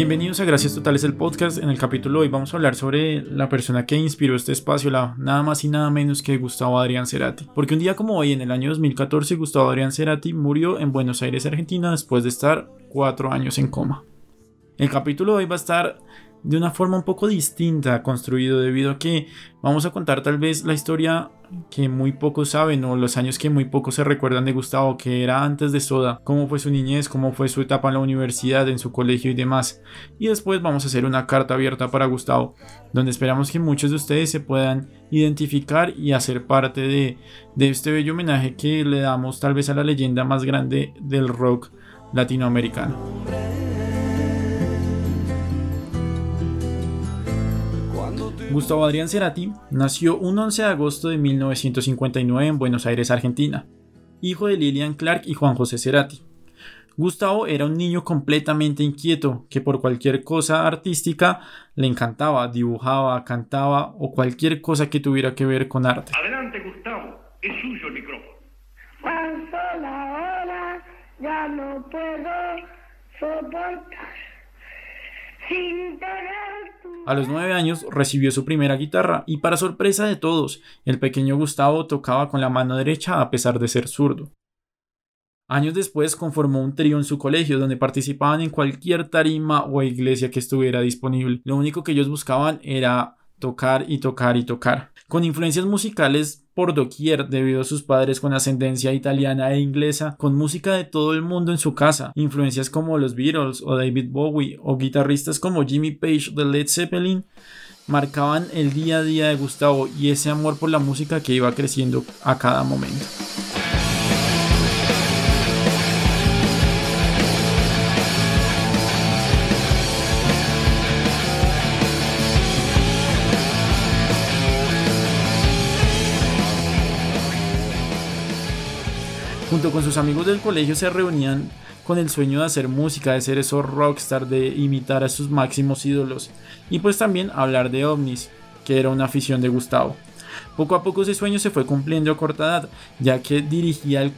Bienvenidos a Gracias Totales el podcast. En el capítulo de hoy vamos a hablar sobre la persona que inspiró este espacio, la, nada más y nada menos que Gustavo Adrián Cerati. Porque un día como hoy, en el año 2014, Gustavo Adrián Cerati murió en Buenos Aires, Argentina, después de estar cuatro años en coma. El capítulo de hoy va a estar de una forma un poco distinta construido debido a que vamos a contar tal vez la historia que muy pocos saben o los años que muy pocos se recuerdan de Gustavo que era antes de Soda, cómo fue su niñez, cómo fue su etapa en la universidad, en su colegio y demás. Y después vamos a hacer una carta abierta para Gustavo, donde esperamos que muchos de ustedes se puedan identificar y hacer parte de, de este bello homenaje que le damos tal vez a la leyenda más grande del rock latinoamericano. Gustavo Adrián Cerati nació un 11 de agosto de 1959 en Buenos Aires, Argentina, hijo de Lilian Clark y Juan José Cerati. Gustavo era un niño completamente inquieto que por cualquier cosa artística le encantaba, dibujaba, cantaba o cualquier cosa que tuviera que ver con arte. Adelante, Gustavo, es suyo el micrófono. Pasó la hora, ya no puedo soportar. A los nueve años recibió su primera guitarra y para sorpresa de todos, el pequeño Gustavo tocaba con la mano derecha a pesar de ser zurdo. Años después conformó un trío en su colegio donde participaban en cualquier tarima o iglesia que estuviera disponible. Lo único que ellos buscaban era tocar y tocar y tocar. Con influencias musicales por doquier debido a sus padres con ascendencia italiana e inglesa, con música de todo el mundo en su casa, influencias como los Beatles o David Bowie o guitarristas como Jimmy Page de Led Zeppelin, marcaban el día a día de Gustavo y ese amor por la música que iba creciendo a cada momento. Junto con sus amigos del colegio se reunían con el sueño de hacer música, de ser esos rockstar, de imitar a sus máximos ídolos y pues también hablar de ovnis, que era una afición de Gustavo. Poco a poco ese sueño se fue cumpliendo a corta edad, ya que dirigía el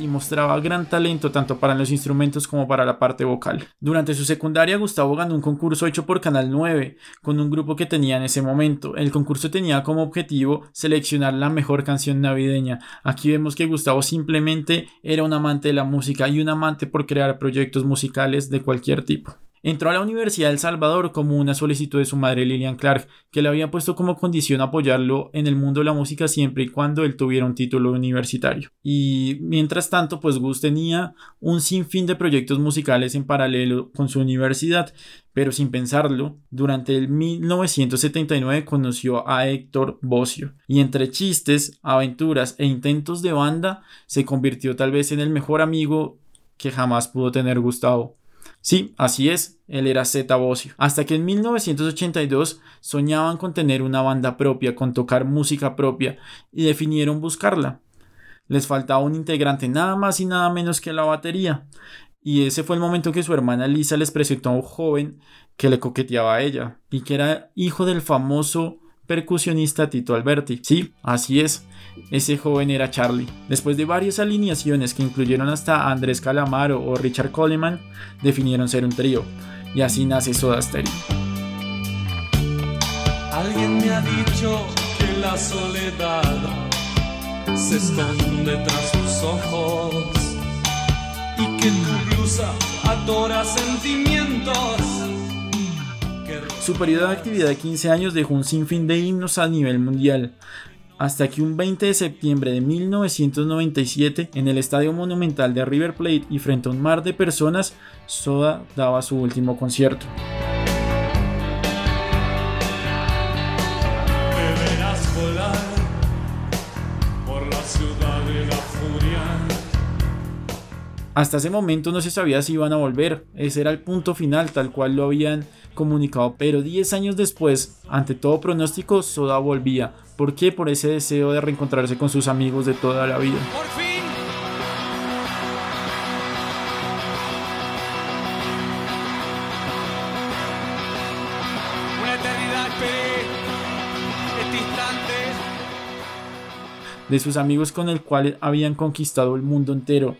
y mostraba gran talento tanto para los instrumentos como para la parte vocal. Durante su secundaria, Gustavo ganó un concurso hecho por Canal 9 con un grupo que tenía en ese momento. El concurso tenía como objetivo seleccionar la mejor canción navideña. Aquí vemos que Gustavo simplemente era un amante de la música y un amante por crear proyectos musicales de cualquier tipo. Entró a la Universidad de El Salvador como una solicitud de su madre Lilian Clark, que le había puesto como condición apoyarlo en el mundo de la música siempre y cuando él tuviera un título universitario. Y mientras tanto, pues Gus tenía un sinfín de proyectos musicales en paralelo con su universidad, pero sin pensarlo, durante el 1979 conoció a Héctor Bocio, y entre chistes, aventuras e intentos de banda, se convirtió tal vez en el mejor amigo que jamás pudo tener Gustavo. Sí, así es, él era Zeta Bocio. Hasta que en 1982 soñaban con tener una banda propia, con tocar música propia, y definieron buscarla. Les faltaba un integrante nada más y nada menos que la batería. Y ese fue el momento que su hermana Lisa les presentó a un joven que le coqueteaba a ella, y que era hijo del famoso percusionista Tito Alberti. Sí, así es. Ese joven era Charlie. Después de varias alineaciones que incluyeron hasta Andrés Calamaro o Richard Coleman, definieron ser un trío. Y así nace Soda Stereo. Alguien me ha dicho que la soledad se esconde tras sus ojos y que tu blusa adora sentimientos. Su periodo de actividad de 15 años dejó un sinfín de himnos a nivel mundial, hasta que un 20 de septiembre de 1997, en el Estadio Monumental de River Plate y frente a un mar de personas, Soda daba su último concierto. Hasta ese momento no se sabía si iban a volver, ese era el punto final tal cual lo habían comunicado, pero 10 años después, ante todo pronóstico, Soda volvía. ¿Por qué? Por ese deseo de reencontrarse con sus amigos de toda la vida. Por fin. Una eternidad esperé este instante. de sus amigos con el cual habían conquistado el mundo entero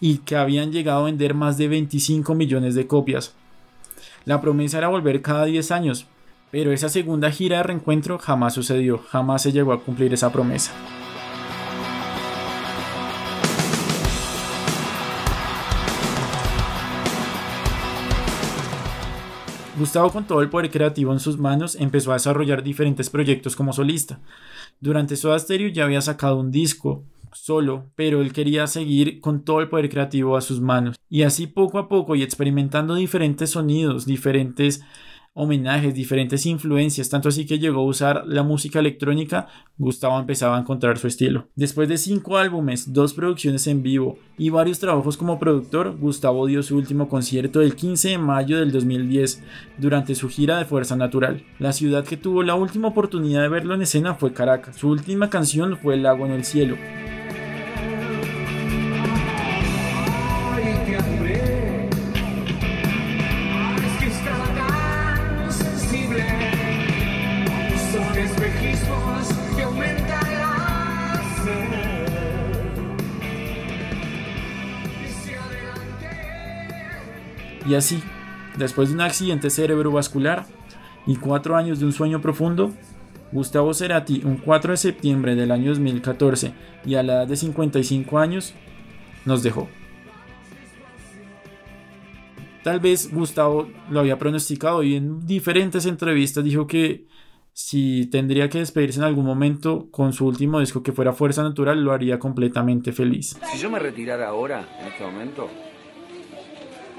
y que habían llegado a vender más de 25 millones de copias. La promesa era volver cada 10 años, pero esa segunda gira de reencuentro jamás sucedió, jamás se llegó a cumplir esa promesa. Gustavo con todo el poder creativo en sus manos empezó a desarrollar diferentes proyectos como solista. Durante Soda Stereo ya había sacado un disco solo, pero él quería seguir con todo el poder creativo a sus manos. Y así poco a poco y experimentando diferentes sonidos, diferentes homenajes, diferentes influencias, tanto así que llegó a usar la música electrónica, Gustavo empezaba a encontrar su estilo. Después de cinco álbumes, dos producciones en vivo y varios trabajos como productor, Gustavo dio su último concierto el 15 de mayo del 2010 durante su gira de Fuerza Natural. La ciudad que tuvo la última oportunidad de verlo en escena fue Caracas. Su última canción fue El lago en el cielo. Y así, después de un accidente cerebrovascular y cuatro años de un sueño profundo, Gustavo Cerati, un 4 de septiembre del año 2014 y a la edad de 55 años, nos dejó. Tal vez Gustavo lo había pronosticado y en diferentes entrevistas dijo que si tendría que despedirse en algún momento con su último disco que fuera Fuerza Natural, lo haría completamente feliz. Si yo me retirara ahora, en este momento,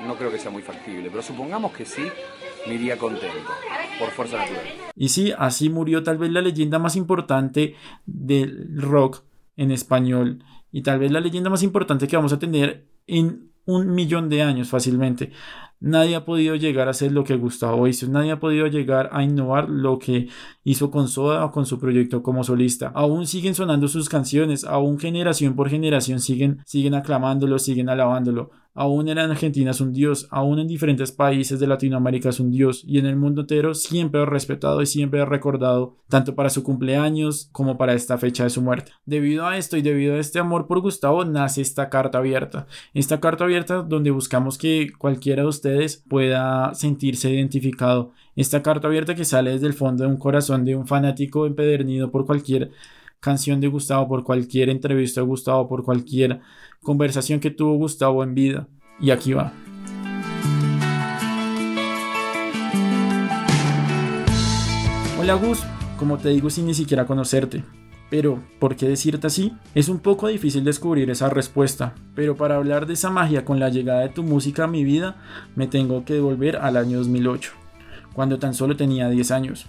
no creo que sea muy factible, pero supongamos que sí, me iría contento, por fuerza natural. Y sí, así murió tal vez la leyenda más importante del rock en español y tal vez la leyenda más importante que vamos a tener en un millón de años fácilmente. Nadie ha podido llegar a hacer lo que Gustavo hizo, nadie ha podido llegar a innovar lo que hizo con Soda o con su proyecto como solista. Aún siguen sonando sus canciones, aún generación por generación siguen, siguen aclamándolo, siguen alabándolo. Aún en Argentina es un dios, aún en diferentes países de Latinoamérica es un dios y en el mundo entero siempre es respetado y siempre es recordado, tanto para su cumpleaños como para esta fecha de su muerte. Debido a esto y debido a este amor por Gustavo nace esta carta abierta. Esta carta abierta donde buscamos que cualquiera de ustedes pueda sentirse identificado. Esta carta abierta que sale desde el fondo de un corazón de un fanático empedernido por cualquier canción de Gustavo, por cualquier entrevista de Gustavo, por cualquier conversación que tuvo Gustavo en vida. Y aquí va. Hola Gus, como te digo sin ni siquiera conocerte. Pero, ¿por qué decirte así? Es un poco difícil descubrir esa respuesta, pero para hablar de esa magia con la llegada de tu música a mi vida, me tengo que devolver al año 2008, cuando tan solo tenía 10 años.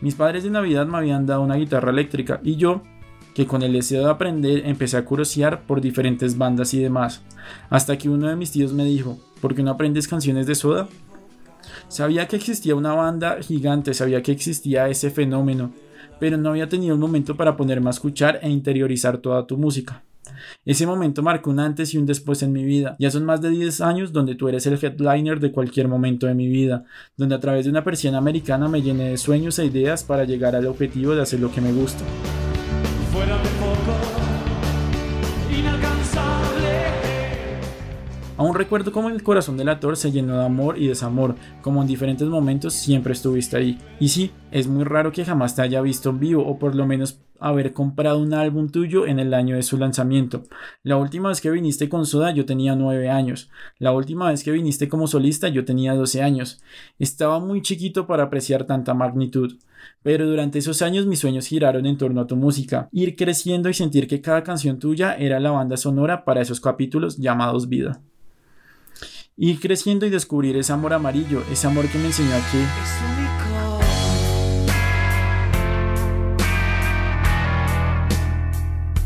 Mis padres de Navidad me habían dado una guitarra eléctrica y yo, que con el deseo de aprender empecé a curiosear por diferentes bandas y demás, hasta que uno de mis tíos me dijo, ¿por qué no aprendes canciones de soda? Sabía que existía una banda gigante, sabía que existía ese fenómeno, pero no había tenido un momento para ponerme a escuchar e interiorizar toda tu música. Ese momento marcó un antes y un después en mi vida. Ya son más de 10 años donde tú eres el headliner de cualquier momento de mi vida, donde a través de una persiana americana me llené de sueños e ideas para llegar al objetivo de hacer lo que me gusta. Aún recuerdo cómo el corazón del actor se llenó de amor y desamor, como en diferentes momentos siempre estuviste ahí. Y sí, es muy raro que jamás te haya visto en vivo, o por lo menos haber comprado un álbum tuyo en el año de su lanzamiento. La última vez que viniste con Soda yo tenía 9 años. La última vez que viniste como solista yo tenía 12 años. Estaba muy chiquito para apreciar tanta magnitud. Pero durante esos años mis sueños giraron en torno a tu música, ir creciendo y sentir que cada canción tuya era la banda sonora para esos capítulos llamados vida. Ir creciendo y descubrir ese amor amarillo, ese amor que me enseñó a que...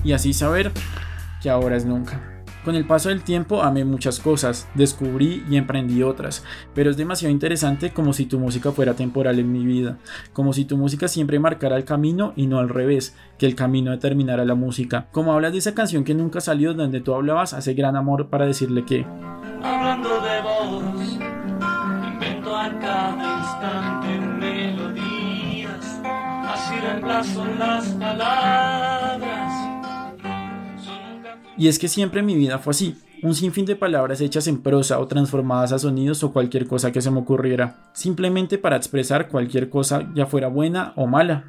Y así saber que ahora es nunca. Con el paso del tiempo amé muchas cosas, descubrí y emprendí otras, pero es demasiado interesante como si tu música fuera temporal en mi vida, como si tu música siempre marcara el camino y no al revés, que el camino determinara la música. Como hablas de esa canción que nunca salió donde tú hablabas hace gran amor para decirle que... Hablando de vos, invento a cada instante melodías, así reemplazo las palabras. Y es que siempre mi vida fue así, un sinfín de palabras hechas en prosa o transformadas a sonidos o cualquier cosa que se me ocurriera, simplemente para expresar cualquier cosa ya fuera buena o mala.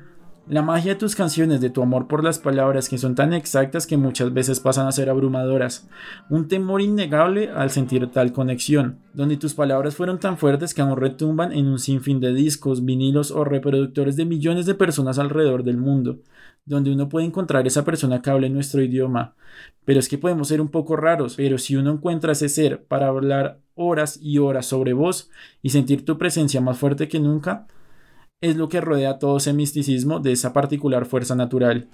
La magia de tus canciones, de tu amor por las palabras que son tan exactas que muchas veces pasan a ser abrumadoras. Un temor innegable al sentir tal conexión, donde tus palabras fueron tan fuertes que aún retumban en un sinfín de discos, vinilos o reproductores de millones de personas alrededor del mundo, donde uno puede encontrar esa persona que hable nuestro idioma. Pero es que podemos ser un poco raros, pero si uno encuentra ese ser para hablar horas y horas sobre vos y sentir tu presencia más fuerte que nunca, es lo que rodea todo ese misticismo de esa particular fuerza natural,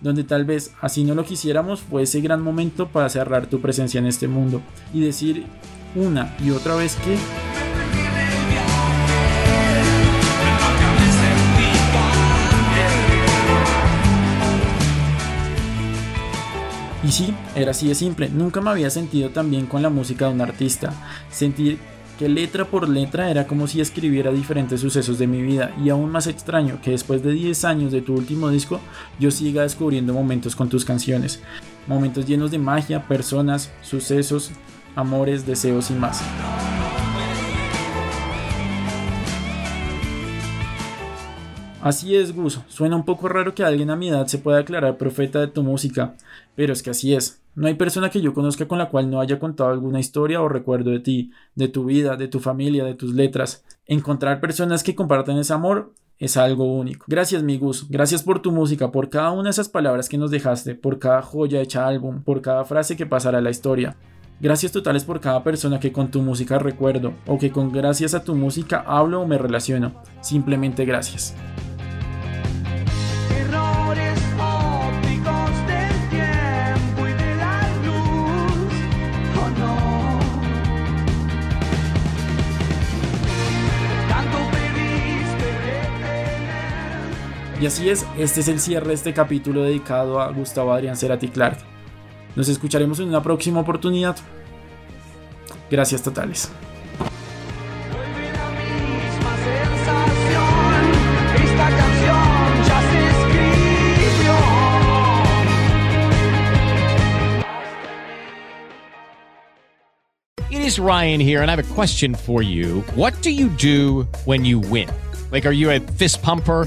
donde tal vez así no lo quisiéramos fue ese gran momento para cerrar tu presencia en este mundo y decir una y otra vez que Y sí, era así de simple. Nunca me había sentido tan bien con la música de un artista. Sentir que letra por letra era como si escribiera diferentes sucesos de mi vida. Y aún más extraño que después de 10 años de tu último disco, yo siga descubriendo momentos con tus canciones. Momentos llenos de magia, personas, sucesos, amores, deseos y más. Así es, Gus. Suena un poco raro que alguien a mi edad se pueda declarar profeta de tu música, pero es que así es. No hay persona que yo conozca con la cual no haya contado alguna historia o recuerdo de ti, de tu vida, de tu familia, de tus letras. Encontrar personas que compartan ese amor es algo único. Gracias, mi Gus. Gracias por tu música, por cada una de esas palabras que nos dejaste, por cada joya hecha álbum, por cada frase que pasará a la historia. Gracias totales por cada persona que con tu música recuerdo o que con gracias a tu música hablo o me relaciono. Simplemente gracias. Y así es, este es el cierre de este capítulo dedicado a Gustavo Adrián Cerati Clark. Nos escucharemos en una próxima oportunidad. Gracias totales. It is Ryan here and I have a question for you. What do you do when you win? Like are you a fist pumper?